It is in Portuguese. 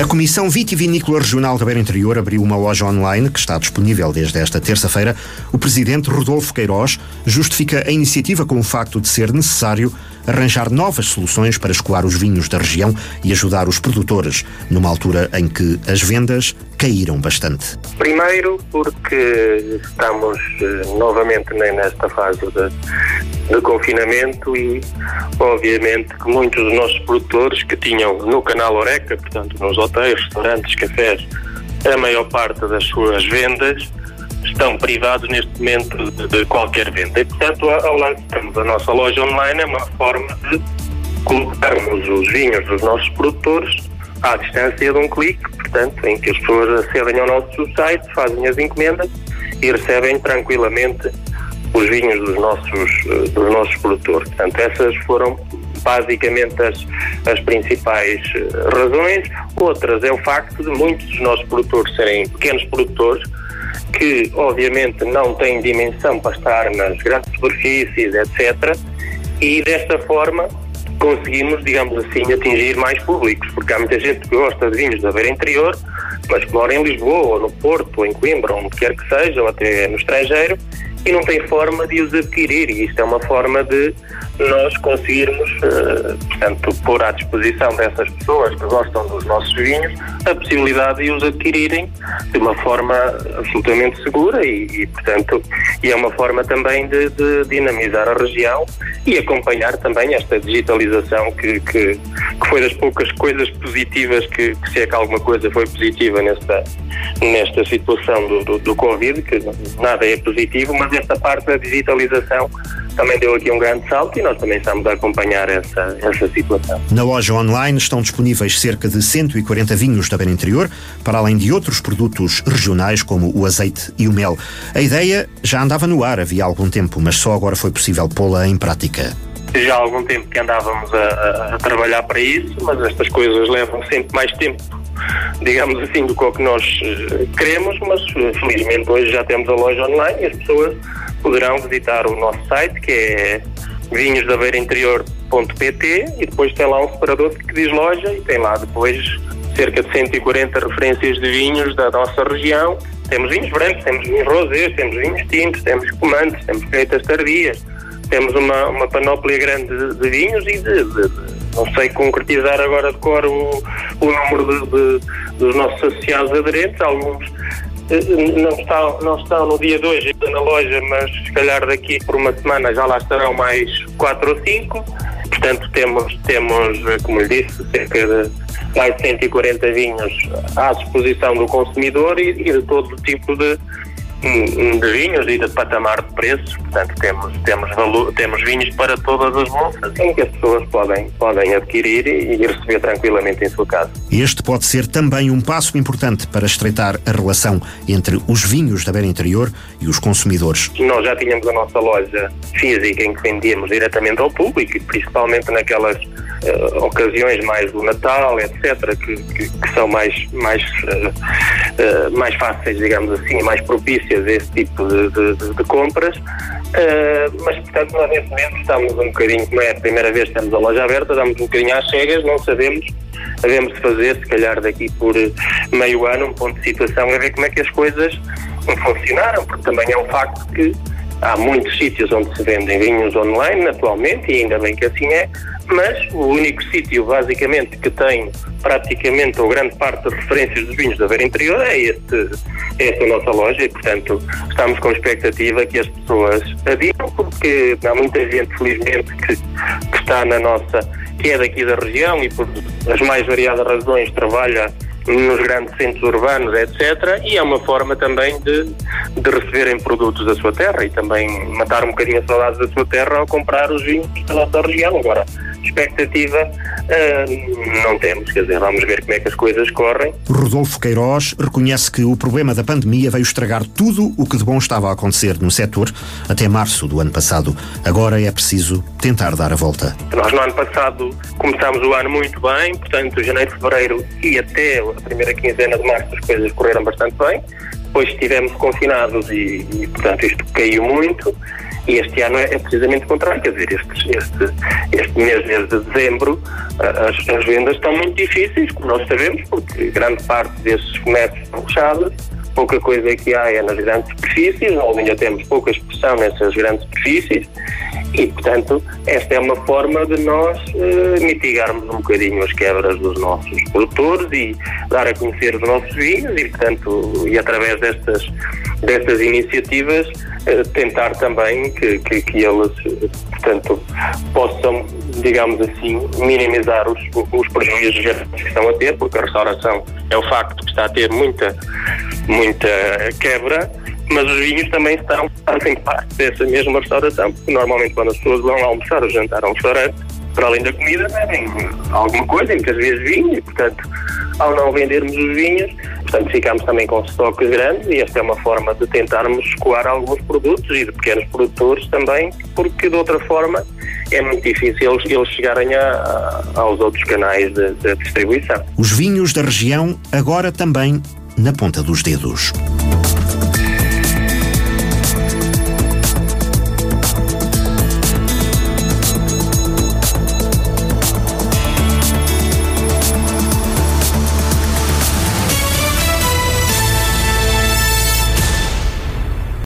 A Comissão Vitivinícola Regional da Beira Interior abriu uma loja online que está disponível desde esta terça-feira. O presidente Rodolfo Queiroz justifica a iniciativa com o facto de ser necessário arranjar novas soluções para escoar os vinhos da região e ajudar os produtores, numa altura em que as vendas caíram bastante. Primeiro, porque estamos eh, novamente nesta fase de, de confinamento e, obviamente, que muitos dos nossos produtores que tinham no canal Oreca, portanto, nos hotéis, restaurantes, cafés, a maior parte das suas vendas estão privados neste momento de, de qualquer venda. E, portanto, ao lançarmos a nossa loja online, é uma forma de colocarmos os vinhos dos nossos produtores à distância de um clique, portanto, em que as pessoas acedem ao nosso site, fazem as encomendas e recebem tranquilamente os vinhos dos nossos, eh, dos nossos produtores. Portanto, essas foram basicamente as, as principais eh, razões. Outras é o facto de muitos dos nossos produtores serem pequenos produtores que obviamente não têm dimensão para estar nas grandes superfícies, etc. E desta forma conseguimos, digamos assim, atingir mais públicos, porque há muita gente que gosta de vinhos da beira interior, mas que mora em Lisboa, ou no Porto, ou em Coimbra, onde quer que seja, ou até no estrangeiro, e não tem forma de os adquirir. E isto é uma forma de nós conseguirmos, uh, portanto, pôr à disposição dessas pessoas que gostam dos nossos vinhos a possibilidade de os adquirirem de uma forma absolutamente segura e, e portanto, e é uma forma também de, de, dinamizar a região e acompanhar também esta digitalização que, que, que foi das poucas coisas positivas que, que, se é que alguma coisa foi positiva nesta, nesta situação do, do, do Covid, que nada é positivo, mas esta parte da digitalização também deu aqui um grande salto e nós também estamos a acompanhar essa, essa situação. Na loja online estão disponíveis cerca de 140 vinhos da Beira Interior, para além de outros produtos regionais como o azeite e o mel. A ideia já andava no ar havia algum tempo, mas só agora foi possível pô-la em prática já há algum tempo que andávamos a, a, trabalhar para isso, mas estas coisas levam sempre mais tempo, digamos assim, do que o que nós uh, queremos, mas uh, felizmente hoje já temos a loja online e as pessoas poderão visitar o nosso site que é vinhosdabeirainterior.pt e depois tem lá um separador que diz loja e tem lá depois cerca de 140 referências de vinhos da nossa região. Temos vinhos brancos, temos vinhos rosés, temos vinhos tintos, temos comantes, temos feitas tardias, temos uma, uma panóplia grande de, de vinhos e de, de, não sei concretizar agora de cor o, o número de, dos nossos associados aderentes, alguns não estão, não estão no dia 2 ainda na loja, mas se calhar daqui por uma semana já lá estarão mais 4 ou 5. Portanto, temos, temos, como lhe disse, cerca de mais de 140 vinhos à disposição do consumidor e, e de todo tipo de, de vinhos e de patamar de preços, portanto temos, temos, valor, temos vinhos para todas as bolsas em que as pessoas podem, podem adquirir e, e receber tranquilamente em sua casa. Este pode ser também um passo importante para estreitar a relação entre os vinhos da beira interior e os consumidores. Nós já tínhamos a nossa loja física em que vendíamos diretamente ao público principalmente naquelas uh, ocasiões mais do Natal, etc., que, que, que são mais, mais, uh, uh, mais fáceis, digamos assim, mais propícias a esse tipo de, de, de compras. mas, portanto, nós neste momento estamos um bocadinho, como é a primeira vez que temos a loja aberta, estamos um bocadinho às cegas, não sabemos devemos fazer, se calhar daqui por meio ano, um ponto de situação, a ver como é que as coisas funcionaram, porque também é um facto que há muitos sítios onde se vendem vinhos online atualmente, e ainda bem que assim é, mas o único sítio, basicamente, que tem praticamente ou grande parte das referências dos vinhos da Beira Interior é este, é esta nossa loja e, portanto, estamos com expectativa que as pessoas adiam, porque há muita gente, felizmente, que, que está na nossa, que é daqui da região e por as mais variadas razões trabalha nos grandes centros urbanos, etc. E é uma forma também de, de receberem produtos da sua terra e também matar um bocadinho a saudade da sua terra ao comprar os vinhos da nossa região. Agora, expectativa uh, não temos, quer dizer, vamos ver como é que as coisas correm. Rodolfo Queiroz reconhece que o problema da pandemia veio estragar tudo o que de bom estava a acontecer no setor até março do ano passado. Agora é preciso tentar dar a volta. Nós no ano passado começámos o ano muito bem, portanto, janeiro, fevereiro e até a primeira quinzena de março as coisas correram bastante bem. Depois estivemos confinados e, e portanto, isto caiu muito E este ano é, é precisamente o contrário, quer dizer, este, este, este mês, mês de dezembro, as, as vendas estão muito difíceis, como nós sabemos, porque grande parte desses comércios estão fechados, pouca coisa que há é nas grandes superfícies, ou ainda temos pouca expressão nessas grandes superfícies, e, portanto, esta é uma forma de nós uh, mitigarmos um bocadinho as quebras dos nossos produtores e dar a conhecer os nossos vinhos e, portanto, e através destas, destas iniciativas, uh, tentar também que, que, que, eles, portanto, possam, digamos assim, minimizar os, os prejuízos que estão a ter, porque a restauração é o facto que está a ter muita, muita quebra mas os vinhos também estão, fazem parte dessa mesma restauração, porque normalmente quando as pessoas vão almoçar ou jantar a um restaurante, para além da comida, bebem alguma coisa, muitas vezes vinho, e portanto, ao não vendermos os vinhos, portanto, ficamos também com estoques grandes e esta é uma forma de tentarmos escoar alguns produtos e de pequenos produtores também, porque de outra forma é muito difícil eles, eles chegarem a, a, aos outros canais de, de distribuição. Os vinhos da região agora também na ponta dos dedos.